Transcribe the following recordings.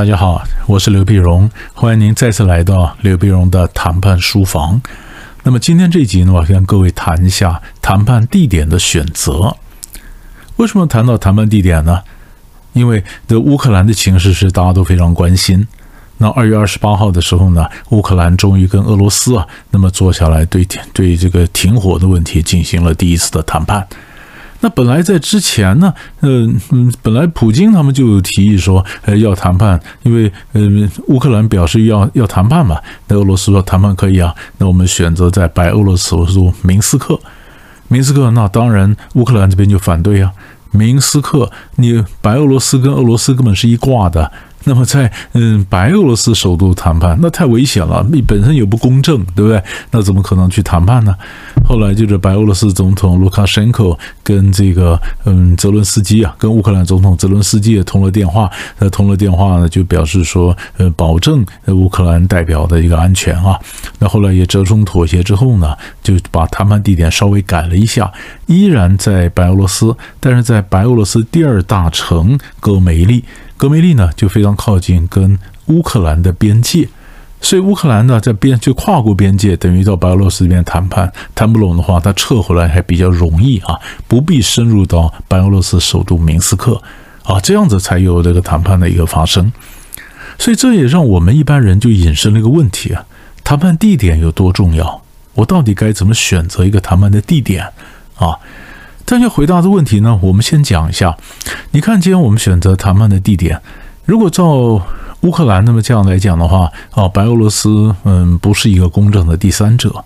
大家好，我是刘碧荣，欢迎您再次来到刘碧荣的谈判书房。那么今天这集呢，我跟各位谈一下谈判地点的选择。为什么谈到谈判地点呢？因为这乌克兰的情势是大家都非常关心。那二月二十八号的时候呢，乌克兰终于跟俄罗斯啊，那么坐下来对对这个停火的问题进行了第一次的谈判。那本来在之前呢，嗯嗯，本来普京他们就有提议说，呃，要谈判，因为呃，乌克兰表示要要谈判嘛，那俄罗斯说谈判可以啊，那我们选择在白俄罗斯我说明斯克，明斯克，那当然乌克兰这边就反对啊，明斯克，你白俄罗斯跟俄罗斯根本是一挂的。那么在嗯白俄罗斯首都谈判，那太危险了，你本身也不公正，对不对？那怎么可能去谈判呢？后来就是白俄罗斯总统卢卡申科跟这个嗯泽伦斯基啊，跟乌克兰总统泽伦斯基也通了电话，那通了电话呢，就表示说呃保证乌克兰代表的一个安全啊。那后来也折中妥协之后呢，就把谈判地点稍微改了一下，依然在白俄罗斯，但是在白俄罗斯第二大城戈梅利。格梅利呢，就非常靠近跟乌克兰的边界，所以乌克兰呢在边就跨过边界，等于到白俄罗斯这边谈判，谈不拢的话，他撤回来还比较容易啊，不必深入到白俄罗斯首都明斯克啊，这样子才有这个谈判的一个发生。所以这也让我们一般人就引申了一个问题啊：谈判地点有多重要？我到底该怎么选择一个谈判的地点啊？但要回答这问题呢，我们先讲一下。你看，今天我们选择谈判的地点，如果照乌克兰那么这样来讲的话，啊，白俄罗斯嗯不是一个公正的第三者。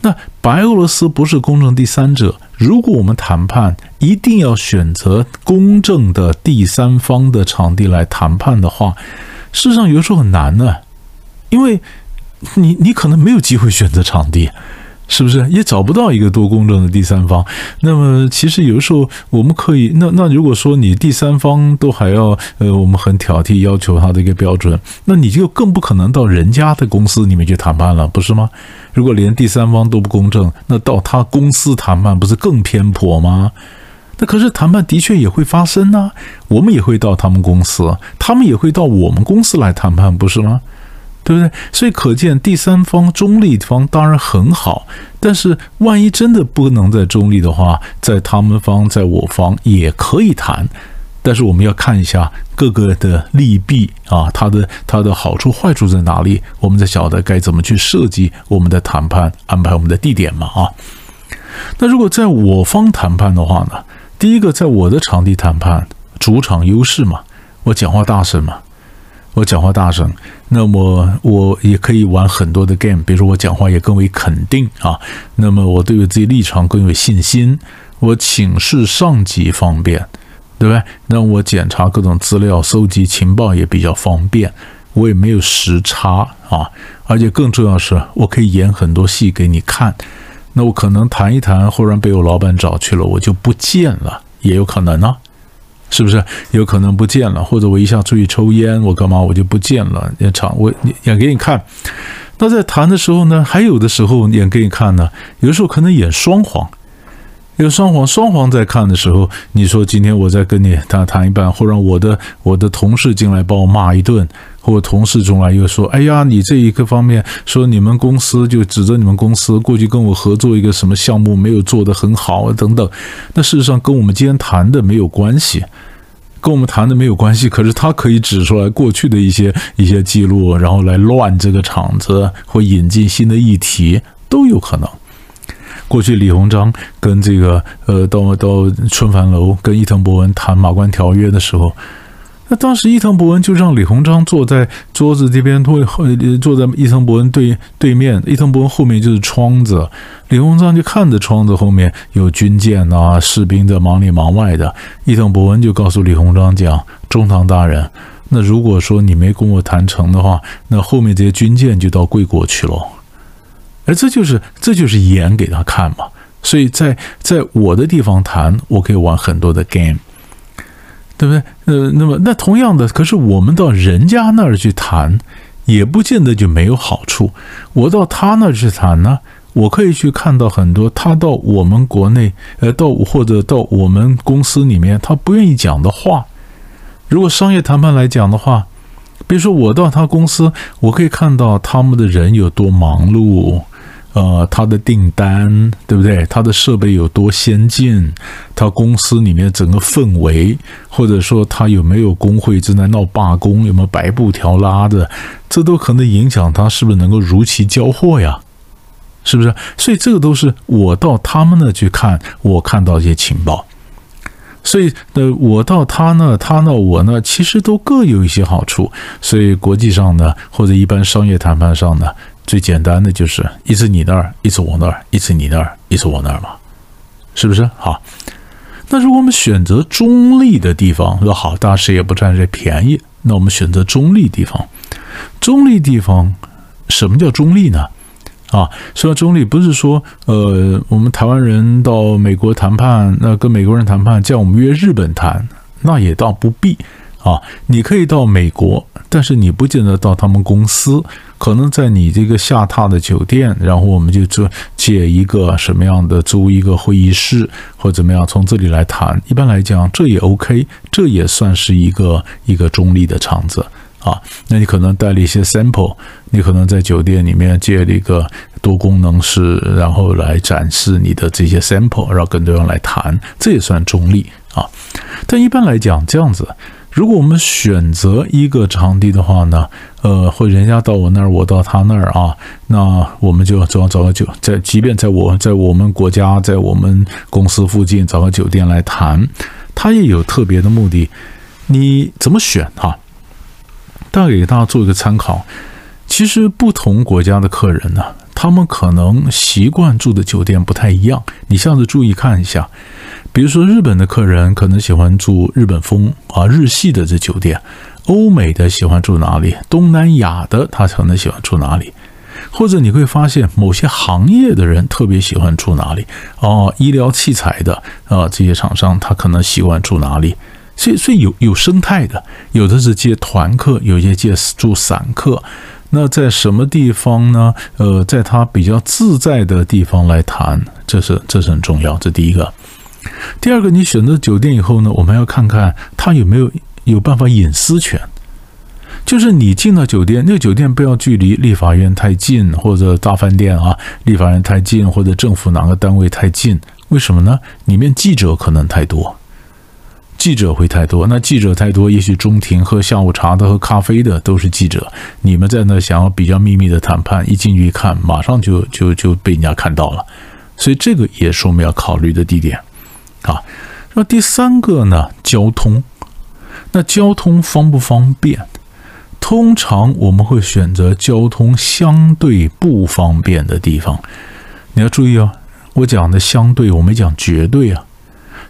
那白俄罗斯不是公正第三者，如果我们谈判一定要选择公正的第三方的场地来谈判的话，事实上有时候很难呢，因为你你可能没有机会选择场地。是不是也找不到一个多公正的第三方？那么其实有的时候我们可以，那那如果说你第三方都还要呃，我们很挑剔要求他的一个标准，那你就更不可能到人家的公司里面去谈判了，不是吗？如果连第三方都不公正，那到他公司谈判不是更偏颇吗？那可是谈判的确也会发生呢，我们也会到他们公司，他们也会到我们公司来谈判，不是吗？对不对？所以可见第三方中立方当然很好，但是万一真的不能在中立的话，在他们方在我方也可以谈，但是我们要看一下各个的利弊啊，它的它的好处坏处在哪里，我们才晓得该怎么去设计我们的谈判，安排我们的地点嘛啊。那如果在我方谈判的话呢，第一个在我的场地谈判，主场优势嘛，我讲话大声嘛。我讲话大声，那么我也可以玩很多的 game，比如说我讲话也更为肯定啊，那么我对我自己立场更有信心，我请示上级方便，对不对？那我检查各种资料、搜集情报也比较方便，我也没有时差啊，而且更重要的是，我可以演很多戏给你看。那我可能谈一谈，忽然被我老板找去了，我就不见了，也有可能呢。是不是有可能不见了？或者我一下出去抽烟，我干嘛我就不见了？演场我演给你看。那在谈的时候呢，还有的时候演给你看呢。有的时候可能演双簧，有双簧。双簧在看的时候，你说今天我在跟你他谈一半，或让我的我的同事进来把我骂一顿，或同事进来又说：“哎呀，你这一个方面说你们公司就指责你们公司过去跟我合作一个什么项目没有做得很好等等。”那事实上跟我们今天谈的没有关系。跟我们谈的没有关系，可是他可以指出来过去的一些一些记录，然后来乱这个场子，或引进新的议题都有可能。过去李鸿章跟这个呃到到春帆楼跟伊藤博文谈马关条约的时候。那当时伊藤博文就让李鸿章坐在桌子这边，坐坐在伊藤博文对对面。伊藤博文后面就是窗子，李鸿章就看着窗子后面有军舰啊，士兵在忙里忙外的。伊藤博文就告诉李鸿章讲：“中堂大人，那如果说你没跟我谈成的话，那后面这些军舰就到贵国去了。”而这就是这就是演给他看嘛。所以在在我的地方谈，我可以玩很多的 game。对不对？呃，那么那同样的，可是我们到人家那儿去谈，也不见得就没有好处。我到他那儿去谈呢，我可以去看到很多他到我们国内，呃，到或者到我们公司里面他不愿意讲的话。如果商业谈判来讲的话，比如说我到他公司，我可以看到他们的人有多忙碌。呃，他的订单对不对？他的设备有多先进？他公司里面整个氛围，或者说他有没有工会正在闹罢工？有没有白布条拉的？这都可能影响他是不是能够如期交货呀？是不是？所以这个都是我到他们那去看，我看到一些情报。所以，呃，我到他那，他那我那，其实都各有一些好处。所以，国际上呢，或者一般商业谈判上呢。最简单的就是一次你那儿，一次我那儿，一次你那儿，一次我那儿嘛，是不是？好，那如果我们选择中立的地方，说好，大家谁也不占这便宜，那我们选择中立地方。中立地方，什么叫中立呢？啊，说中立不是说，呃，我们台湾人到美国谈判，那跟美国人谈判，叫我们约日本谈，那也倒不必。啊，你可以到美国，但是你不见得到他们公司，可能在你这个下榻的酒店，然后我们就租借一个什么样的租一个会议室或怎么样，从这里来谈。一般来讲，这也 OK，这也算是一个一个中立的场子啊。那你可能带了一些 sample，你可能在酒店里面借了一个多功能室，然后来展示你的这些 sample，让更多人来谈，这也算中立啊。但一般来讲，这样子。如果我们选择一个场地的话呢，呃，或人家到我那儿，我到他那儿啊，那我们就找找个酒，在即便在我在我们国家，在我们公司附近找个酒店来谈，他也有特别的目的。你怎么选哈？大概给大家做一个参考。其实不同国家的客人呢，他们可能习惯住的酒店不太一样，你下次注意看一下。比如说，日本的客人可能喜欢住日本风啊、日系的这酒店；欧美的喜欢住哪里？东南亚的他可能喜欢住哪里？或者你会发现，某些行业的人特别喜欢住哪里？哦，医疗器材的啊，这些厂商他可能习惯住哪里？所以，所以有有生态的，有的是接团客，有些接住散客。那在什么地方呢？呃，在他比较自在的地方来谈，这是这是很重要。这第一个。第二个，你选择酒店以后呢，我们要看看他有没有有办法隐私权。就是你进了酒店，那个酒店不要距离立法院太近，或者大饭店啊，立法院太近，或者政府哪个单位太近。为什么呢？里面记者可能太多，记者会太多。那记者太多，也许中庭喝下午茶的、喝咖啡的都是记者。你们在那想要比较秘密的谈判，一进去一看，马上就就就被人家看到了。所以这个也是我们要考虑的地点。啊，那第三个呢？交通，那交通方不方便？通常我们会选择交通相对不方便的地方。你要注意哦，我讲的相对，我没讲绝对啊。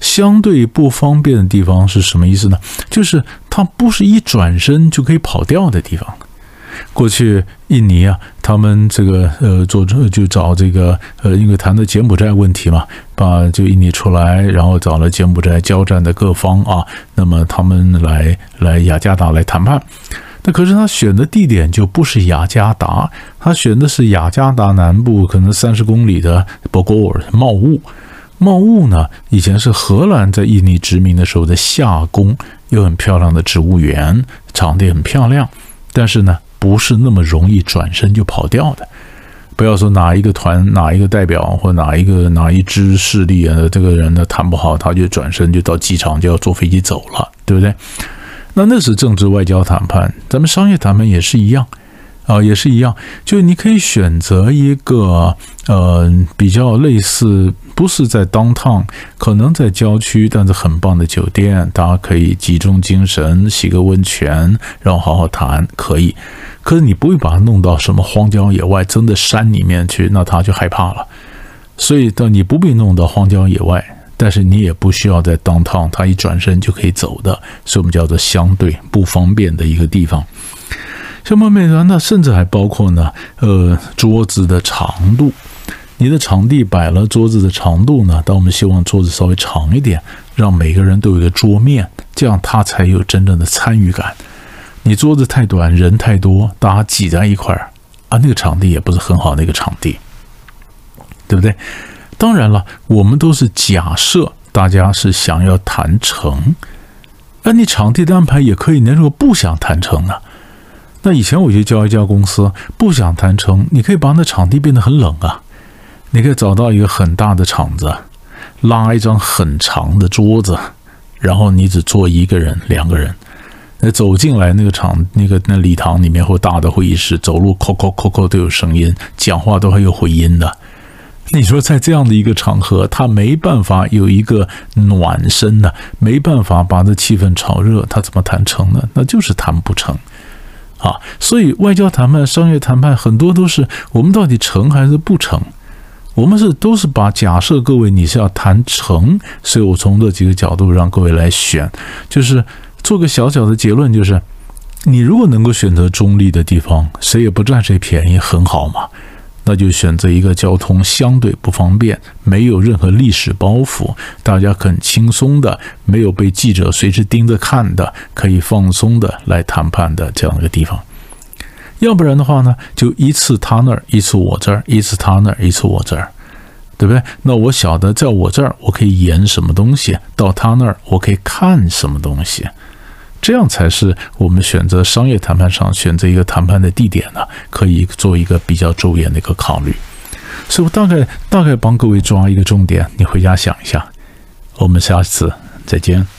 相对不方便的地方是什么意思呢？就是它不是一转身就可以跑掉的地方。过去印尼啊，他们这个呃做就找这个呃，因为谈的柬埔寨问题嘛，把就印尼出来，然后找了柬埔寨交战的各方啊，那么他们来来雅加达来谈判。那可是他选的地点就不是雅加达，他选的是雅加达南部可能三十公里的博果尔茂物。茂物呢，以前是荷兰在印尼殖民的时候的夏宫，有很漂亮的植物园，场地很漂亮，但是呢。不是那么容易转身就跑掉的。不要说哪一个团、哪一个代表或哪一个哪一支势力啊，这个人呢谈不好，他就转身就到机场就要坐飞机走了，对不对？那那是政治外交谈判，咱们商业谈判也是一样。啊，也是一样，就你可以选择一个呃比较类似，不是在 downtown，可能在郊区，但是很棒的酒店，大家可以集中精神，洗个温泉，然后好好谈，可以。可是你不会把它弄到什么荒郊野外，真的山里面去，那他就害怕了。所以，到你不必弄到荒郊野外，但是你也不需要在 downtown，他一转身就可以走的，所以我们叫做相对不方便的一个地方。像外面呢，那甚至还包括呢，呃，桌子的长度，你的场地摆了桌子的长度呢，但我们希望桌子稍微长一点，让每个人都有一个桌面，这样他才有真正的参与感。你桌子太短，人太多，大家挤在一块儿啊，那个场地也不是很好的一个场地，对不对？当然了，我们都是假设大家是想要谈成，那你场地的安排也可以。你如果不想谈成呢？那以前我去教一家公司，不想谈成，你可以把那场地变得很冷啊，你可以找到一个很大的场子，拉一张很长的桌子，然后你只坐一个人、两个人。那走进来那个场，那个那礼堂里面或大的会议室，走路扣扣扣扣都有声音，讲话都还有回音的。你说在这样的一个场合，他没办法有一个暖身呢，没办法把这气氛炒热，他怎么谈成呢？那就是谈不成啊！所以外交谈判、商业谈判很多都是我们到底成还是不成？我们是都是把假设各位你是要谈成，所以我从这几个角度让各位来选，就是。做个小小的结论，就是你如果能够选择中立的地方，谁也不占谁便宜，很好嘛。那就选择一个交通相对不方便、没有任何历史包袱、大家很轻松的、没有被记者随时盯着看的、可以放松的来谈判的这样一个地方。要不然的话呢，就一次他那儿，一次我这儿，一次他那儿，一次我这儿，对不对？那我晓得在我这儿我可以演什么东西，到他那儿我可以看什么东西。这样才是我们选择商业谈判上选择一个谈判的地点呢，可以做一个比较周延的一个考虑。所以我大概大概帮各位抓一个重点，你回家想一下。我们下次再见。